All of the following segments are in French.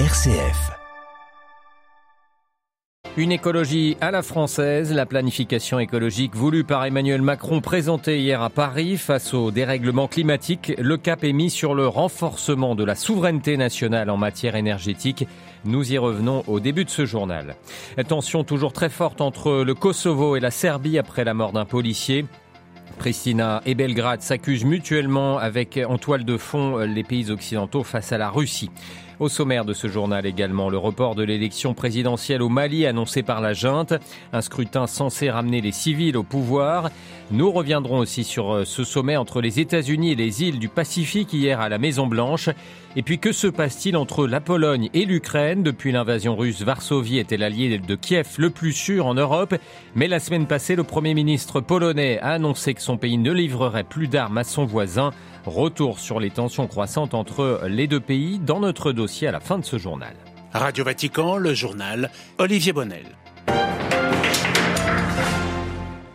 RCF. Une écologie à la française, la planification écologique voulue par Emmanuel Macron présentée hier à Paris face au dérèglement climatique, le cap est mis sur le renforcement de la souveraineté nationale en matière énergétique. Nous y revenons au début de ce journal. Tension toujours très forte entre le Kosovo et la Serbie après la mort d'un policier. Pristina et Belgrade s'accusent mutuellement avec en toile de fond les pays occidentaux face à la Russie. Au sommaire de ce journal également, le report de l'élection présidentielle au Mali annoncé par la junte, un scrutin censé ramener les civils au pouvoir. Nous reviendrons aussi sur euh, ce sommet entre les États-Unis et les îles du Pacifique hier à la Maison Blanche. Et puis que se passe-t-il entre la Pologne et l'Ukraine? Depuis l'invasion russe, Varsovie était l'allié de Kiev le plus sûr en Europe. Mais la semaine passée, le Premier ministre polonais a annoncé que son pays ne livrerait plus d'armes à son voisin. Retour sur les tensions croissantes entre les deux pays dans notre dossier à la fin de ce journal. Radio Vatican, le journal Olivier Bonnel.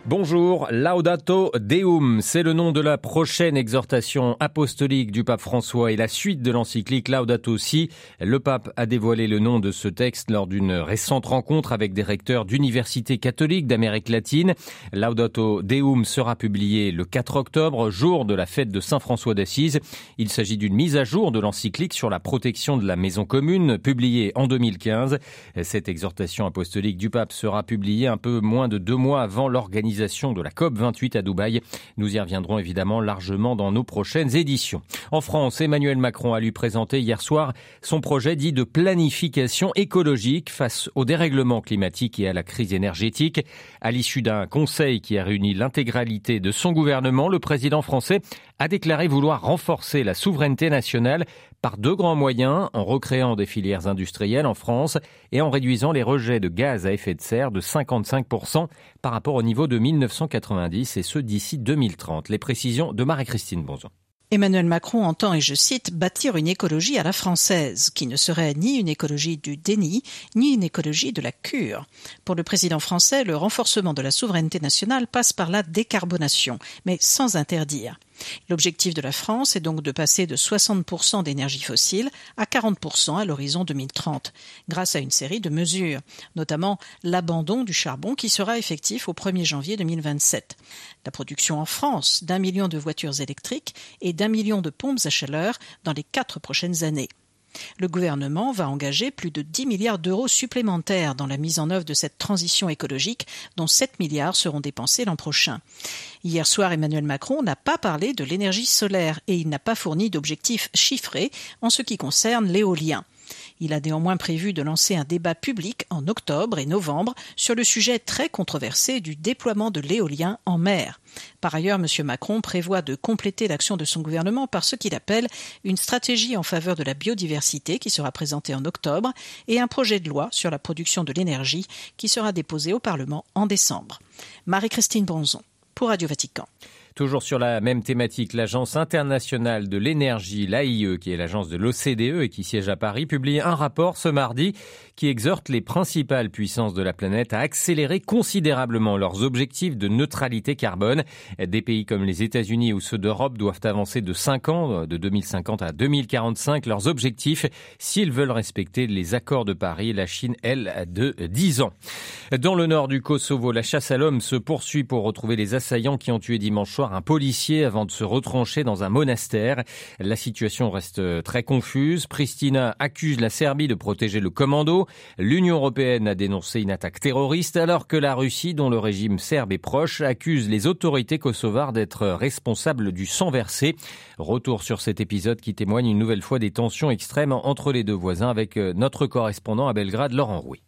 Bonjour, Laudato Deum, c'est le nom de la prochaine exhortation apostolique du pape François et la suite de l'encyclique Laudato Si. Le pape a dévoilé le nom de ce texte lors d'une récente rencontre avec des recteurs d'universités catholiques d'Amérique latine. Laudato Deum sera publié le 4 octobre, jour de la fête de Saint François d'Assise. Il s'agit d'une mise à jour de l'encyclique sur la protection de la maison commune, publiée en 2015. Cette exhortation apostolique du pape sera publiée un peu moins de deux mois avant l'organisation de la COP28 à Dubaï. Nous y reviendrons évidemment largement dans nos prochaines éditions. En France, Emmanuel Macron a lui présenté hier soir son projet dit de planification écologique face au dérèglement climatique et à la crise énergétique. À l'issue d'un conseil qui a réuni l'intégralité de son gouvernement, le président français a déclaré vouloir renforcer la souveraineté nationale par deux grands moyens, en recréant des filières industrielles en France et en réduisant les rejets de gaz à effet de serre de 55% par rapport au niveau de 1990 et ce d'ici 2030. Les précisions de Marie-Christine Bonzon. Emmanuel Macron entend, et je cite, bâtir une écologie à la française, qui ne serait ni une écologie du déni, ni une écologie de la cure. Pour le président français, le renforcement de la souveraineté nationale passe par la décarbonation, mais sans interdire. L'objectif de la France est donc de passer de 60% d'énergie fossile à 40% à l'horizon 2030, grâce à une série de mesures, notamment l'abandon du charbon qui sera effectif au 1er janvier 2027, la production en France d'un million de voitures électriques et d'un million de pompes à chaleur dans les quatre prochaines années. Le gouvernement va engager plus de 10 milliards d'euros supplémentaires dans la mise en œuvre de cette transition écologique, dont 7 milliards seront dépensés l'an prochain. Hier soir, Emmanuel Macron n'a pas parlé de l'énergie solaire et il n'a pas fourni d'objectifs chiffrés en ce qui concerne l'éolien. Il a néanmoins prévu de lancer un débat public en octobre et novembre sur le sujet très controversé du déploiement de l'éolien en mer. Par ailleurs, M. Macron prévoit de compléter l'action de son gouvernement par ce qu'il appelle une stratégie en faveur de la biodiversité qui sera présentée en octobre et un projet de loi sur la production de l'énergie qui sera déposé au Parlement en décembre. Marie-Christine Bonzon pour Radio Vatican. Toujours sur la même thématique, l'Agence internationale de l'énergie, l'AIE, qui est l'agence de l'OCDE et qui siège à Paris, publie un rapport ce mardi qui exhorte les principales puissances de la planète à accélérer considérablement leurs objectifs de neutralité carbone. Des pays comme les États-Unis ou ceux d'Europe doivent avancer de 5 ans, de 2050 à 2045, leurs objectifs s'ils veulent respecter les accords de Paris. La Chine, elle, de 10 ans. Dans le nord du Kosovo, la chasse à l'homme se poursuit pour retrouver les assaillants qui ont tué dimanche soir un policier avant de se retrancher dans un monastère. La situation reste très confuse. Pristina accuse la Serbie de protéger le commando. L'Union européenne a dénoncé une attaque terroriste alors que la Russie, dont le régime serbe est proche, accuse les autorités kosovares d'être responsables du sang versé. Retour sur cet épisode qui témoigne une nouvelle fois des tensions extrêmes entre les deux voisins avec notre correspondant à Belgrade, Laurent Rouy.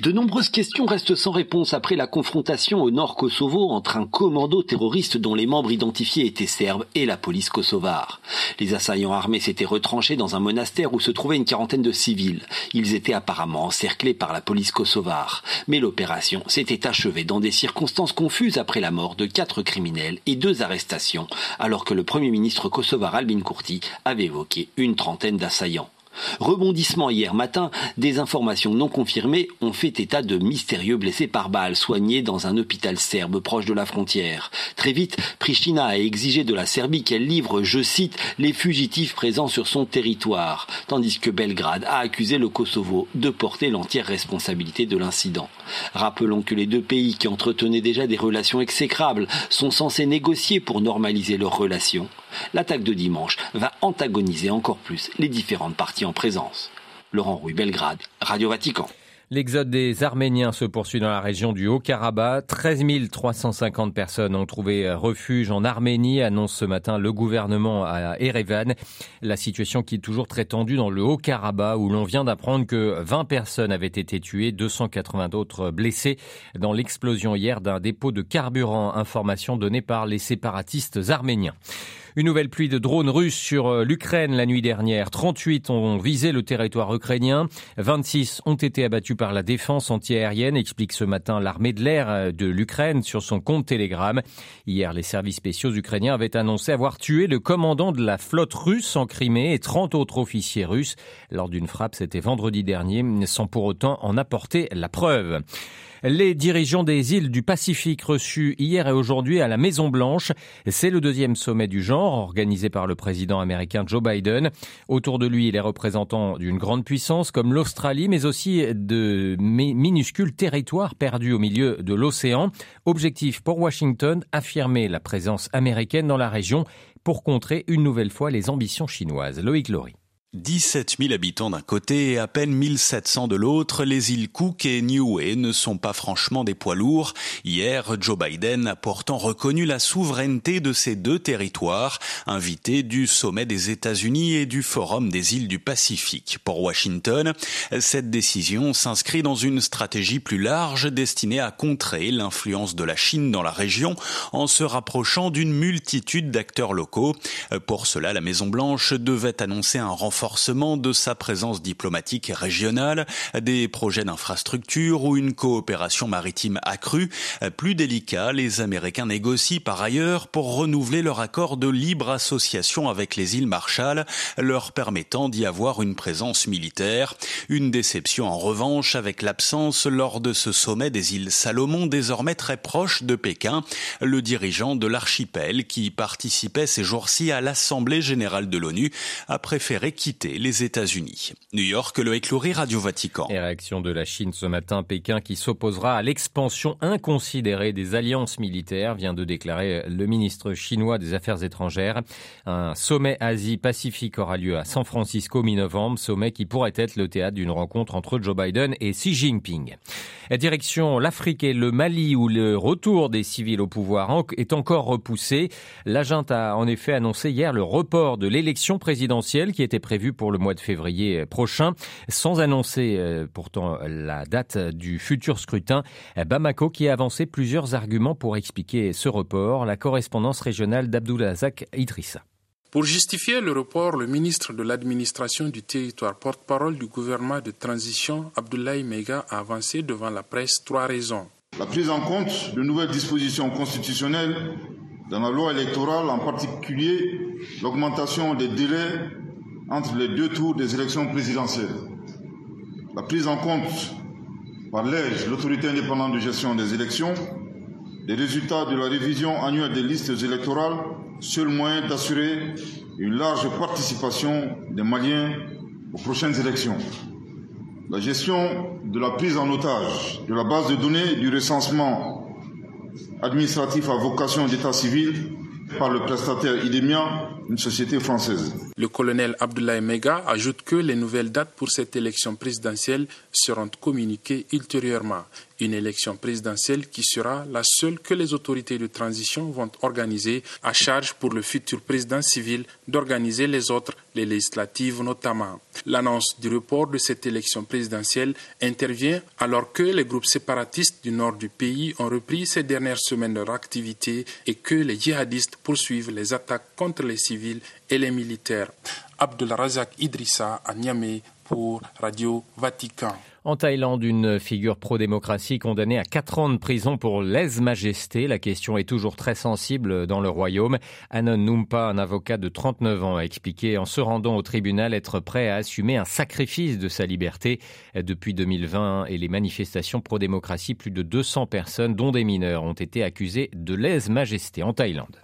De nombreuses questions restent sans réponse après la confrontation au nord Kosovo entre un commando terroriste dont les membres identifiés étaient serbes et la police kosovare. Les assaillants armés s'étaient retranchés dans un monastère où se trouvait une quarantaine de civils. Ils étaient apparemment encerclés par la police kosovare. Mais l'opération s'était achevée dans des circonstances confuses après la mort de quatre criminels et deux arrestations, alors que le premier ministre kosovar Albin Kurti avait évoqué une trentaine d'assaillants. Rebondissement hier matin, des informations non confirmées ont fait état de mystérieux blessés par balles soignés dans un hôpital serbe proche de la frontière. Très vite, Pristina a exigé de la Serbie qu'elle livre, je cite, les fugitifs présents sur son territoire, tandis que Belgrade a accusé le Kosovo de porter l'entière responsabilité de l'incident. Rappelons que les deux pays qui entretenaient déjà des relations exécrables sont censés négocier pour normaliser leurs relations. L'attaque de dimanche va antagoniser encore plus les différentes parties en présence. Laurent Rouy, Belgrade, Radio Vatican. L'exode des Arméniens se poursuit dans la région du Haut-Karabakh. 13 350 personnes ont trouvé refuge en Arménie, annonce ce matin le gouvernement à Erevan. La situation qui est toujours très tendue dans le Haut-Karabakh où l'on vient d'apprendre que 20 personnes avaient été tuées, 280 d'autres blessées dans l'explosion hier d'un dépôt de carburant. Information donnée par les séparatistes arméniens. Une nouvelle pluie de drones russes sur euh, l'Ukraine la nuit dernière. 38 ont visé le territoire ukrainien. 26 ont été abattus par la défense antiaérienne, explique ce matin l'armée de l'air euh, de l'Ukraine sur son compte Telegram. Hier, les services spéciaux ukrainiens avaient annoncé avoir tué le commandant de la flotte russe en Crimée et 30 autres officiers russes lors d'une frappe, c'était vendredi dernier, sans pour autant en apporter la preuve. Les dirigeants des îles du Pacifique reçus hier et aujourd'hui à la Maison Blanche. C'est le deuxième sommet du genre organisé par le président américain Joe Biden. Autour de lui, les représentants d'une grande puissance comme l'Australie, mais aussi de minuscules territoires perdus au milieu de l'océan. Objectif pour Washington, affirmer la présence américaine dans la région pour contrer une nouvelle fois les ambitions chinoises. Loïc Laurie. 17 000 habitants d'un côté et à peine 1700 de l'autre, les îles Cook et Niue ne sont pas franchement des poids lourds. Hier, Joe Biden a pourtant reconnu la souveraineté de ces deux territoires, invités du sommet des États-Unis et du Forum des îles du Pacifique. Pour Washington, cette décision s'inscrit dans une stratégie plus large destinée à contrer l'influence de la Chine dans la région en se rapprochant d'une multitude d'acteurs locaux. Pour cela, la Maison-Blanche devait annoncer un renforcement renforcement de sa présence diplomatique régionale, des projets d'infrastructure ou une coopération maritime accrue. Plus délicat, les Américains négocient par ailleurs pour renouveler leur accord de libre association avec les îles Marshall, leur permettant d'y avoir une présence militaire. Une déception en revanche avec l'absence lors de ce sommet des îles Salomon désormais très proche de Pékin, le dirigeant de l'archipel qui participait ces jours-ci à l'Assemblée générale de l'ONU a préféré quitter les États-Unis. New York, le écloré Radio Vatican. Et réaction de la Chine ce matin, Pékin qui s'opposera à l'expansion inconsidérée des alliances militaires, vient de déclarer le ministre chinois des Affaires étrangères. Un sommet Asie-Pacifique aura lieu à San Francisco mi-novembre, sommet qui pourrait être le théâtre d'une rencontre entre Joe Biden et Xi Jinping. Direction l'Afrique et le Mali où le retour des civils au pouvoir est encore repoussé. La a en effet annoncé hier le report de l'élection présidentielle qui était prévue pour le mois de février prochain, sans annoncer euh, pourtant la date du futur scrutin. Bamako qui a avancé plusieurs arguments pour expliquer ce report. La correspondance régionale d'Abdoulazak Idrissa. Pour justifier le report, le ministre de l'administration du territoire, porte-parole du gouvernement de transition, Abdoulaye Mega, a avancé devant la presse trois raisons. La prise en compte de nouvelles dispositions constitutionnelles dans la loi électorale, en particulier l'augmentation des délais entre les deux tours des élections présidentielles. La prise en compte par l'EGE, l'autorité indépendante de gestion des élections, des résultats de la révision annuelle des listes électorales seul moyen d'assurer une large participation des Maliens aux prochaines élections. La gestion de la prise en otage de la base de données du recensement administratif à vocation d'état civil par le prestataire IDEMIA, une société française. Le colonel Abdoulaye Mega ajoute que les nouvelles dates pour cette élection présidentielle seront communiquées ultérieurement une élection présidentielle qui sera la seule que les autorités de transition vont organiser à charge pour le futur président civil d'organiser les autres, les législatives notamment. L'annonce du report de cette élection présidentielle intervient alors que les groupes séparatistes du nord du pays ont repris ces dernières semaines leur activité et que les djihadistes poursuivent les attaques contre les civils et les militaires. Abdelrazak Idrissa à Niamey pour Radio. En Thaïlande, une figure pro-démocratie condamnée à 4 ans de prison pour lèse-majesté. La question est toujours très sensible dans le royaume. Anon Numpa, un avocat de 39 ans, a expliqué en se rendant au tribunal être prêt à assumer un sacrifice de sa liberté. Depuis 2020 et les manifestations pro-démocratie, plus de 200 personnes, dont des mineurs, ont été accusées de lèse-majesté en Thaïlande.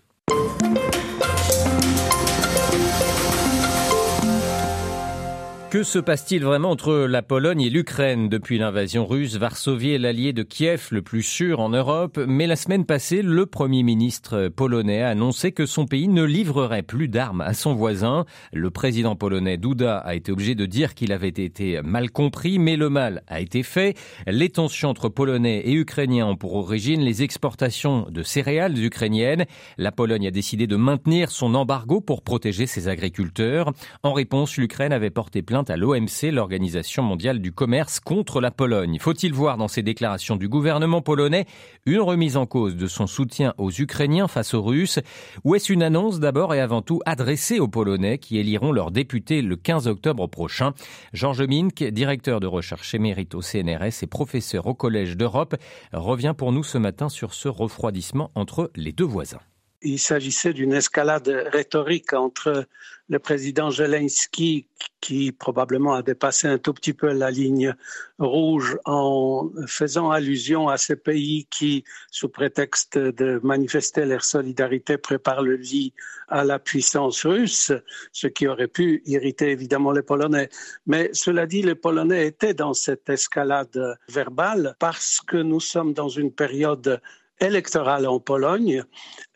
Que se passe-t-il vraiment entre la Pologne et l'Ukraine depuis l'invasion russe Varsovie est l'allié de Kiev le plus sûr en Europe, mais la semaine passée, le Premier ministre polonais a annoncé que son pays ne livrerait plus d'armes à son voisin. Le président polonais Duda a été obligé de dire qu'il avait été mal compris, mais le mal a été fait. Les tensions entre Polonais et Ukrainiens ont pour origine les exportations de céréales ukrainiennes. La Pologne a décidé de maintenir son embargo pour protéger ses agriculteurs. En réponse, l'Ukraine avait porté plainte à l'OMC, l'Organisation mondiale du commerce, contre la Pologne. Faut-il voir dans ces déclarations du gouvernement polonais une remise en cause de son soutien aux Ukrainiens face aux Russes? Ou est-ce une annonce d'abord et avant tout adressée aux Polonais qui éliront leurs députés le 15 octobre prochain? Georges Mink, directeur de recherche émérite au CNRS et professeur au Collège d'Europe, revient pour nous ce matin sur ce refroidissement entre les deux voisins. Il s'agissait d'une escalade rhétorique entre le président Zelensky, qui probablement a dépassé un tout petit peu la ligne rouge en faisant allusion à ces pays qui, sous prétexte de manifester leur solidarité, préparent le lit à la puissance russe, ce qui aurait pu irriter évidemment les Polonais. Mais cela dit, les Polonais étaient dans cette escalade verbale parce que nous sommes dans une période électorale en Pologne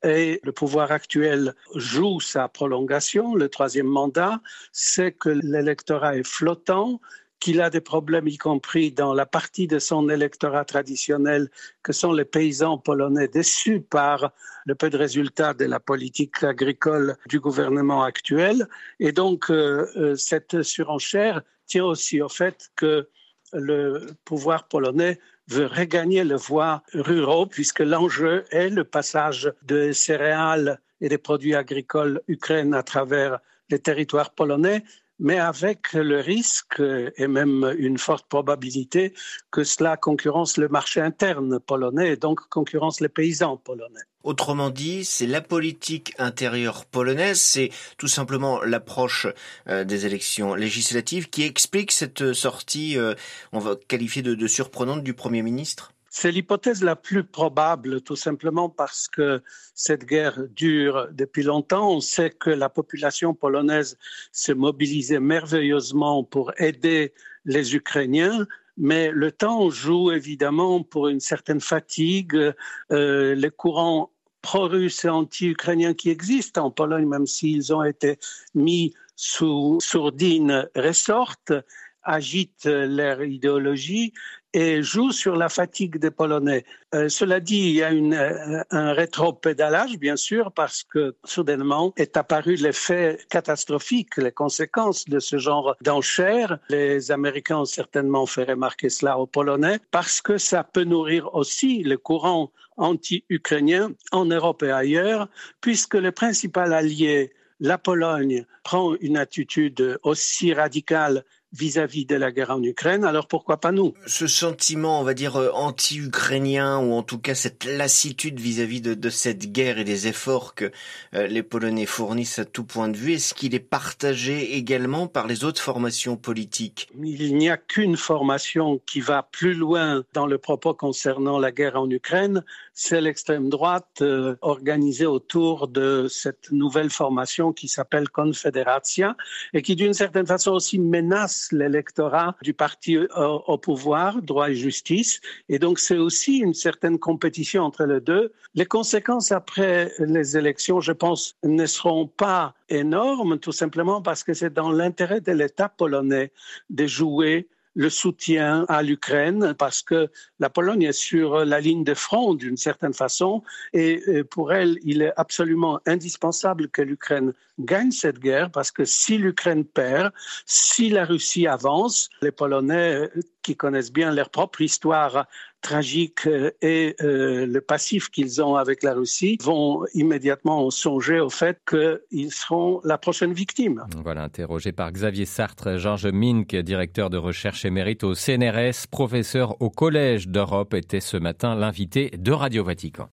et le pouvoir actuel joue sa prolongation. Le troisième mandat, c'est que l'électorat est flottant, qu'il a des problèmes, y compris dans la partie de son électorat traditionnel, que sont les paysans polonais déçus par le peu de résultats de la politique agricole du gouvernement actuel. Et donc, euh, euh, cette surenchère tient aussi au fait que le pouvoir polonais veut regagner le voie ruraux puisque l'enjeu est le passage de céréales et des produits agricoles ukrainiens à travers les territoires polonais, mais avec le risque et même une forte probabilité que cela concurrence le marché interne polonais et donc concurrence les paysans polonais. Autrement dit, c'est la politique intérieure polonaise, c'est tout simplement l'approche euh, des élections législatives qui explique cette sortie, euh, on va qualifier de, surprenante du Premier ministre c'est l'hypothèse la plus probable, tout simplement parce que cette guerre dure depuis longtemps. On sait que la population polonaise s'est mobilisée merveilleusement pour aider les Ukrainiens, mais le temps joue évidemment pour une certaine fatigue. Euh, les courants pro-russes et anti-ukrainiens qui existent en Pologne, même s'ils ont été mis sous sourdine ressortent, agitent leur idéologie et jouent sur la fatigue des Polonais. Euh, cela dit, il y a une, euh, un rétro-pédalage, bien sûr, parce que soudainement est apparu l'effet catastrophique, les conséquences de ce genre d'enchères. Les Américains ont certainement fait remarquer cela aux Polonais, parce que ça peut nourrir aussi le courant anti-ukrainien en Europe et ailleurs, puisque le principal allié la Pologne prend une attitude aussi radicale vis-à-vis de la guerre en Ukraine, alors pourquoi pas nous? Ce sentiment, on va dire, euh, anti-ukrainien, ou en tout cas cette lassitude vis-à-vis de, cette guerre et des efforts que euh, les Polonais fournissent à tout point de vue, est-ce qu'il est partagé également par les autres formations politiques? Il n'y a qu'une formation qui va plus loin dans le propos concernant la guerre en Ukraine, c'est l'extrême droite euh, organisée autour de cette nouvelle formation qui s'appelle Confederatia et qui d'une certaine façon aussi menace l'électorat du parti au, pouvoir, droit et justice. Et donc, c'est aussi une certaine compétition entre les deux. Les conséquences après les élections, je pense, ne seront pas énormes, tout simplement parce que c'est dans l'intérêt de l'État polonais de jouer le soutien à l'Ukraine parce que la Pologne est sur la ligne de front d'une certaine façon et pour elle, il est absolument indispensable que l'Ukraine gagne cette guerre parce que si l'Ukraine perd, si la Russie avance, les Polonais qui connaissent bien leur propre histoire tragique euh, et euh, le passif qu'ils ont avec la Russie vont immédiatement songer au fait qu'ils seront la prochaine victime. Voilà, interrogé par Xavier Sartre, Georges Mink, directeur de recherche émérite au CNRS, professeur au Collège d'Europe, était ce matin l'invité de Radio Vatican.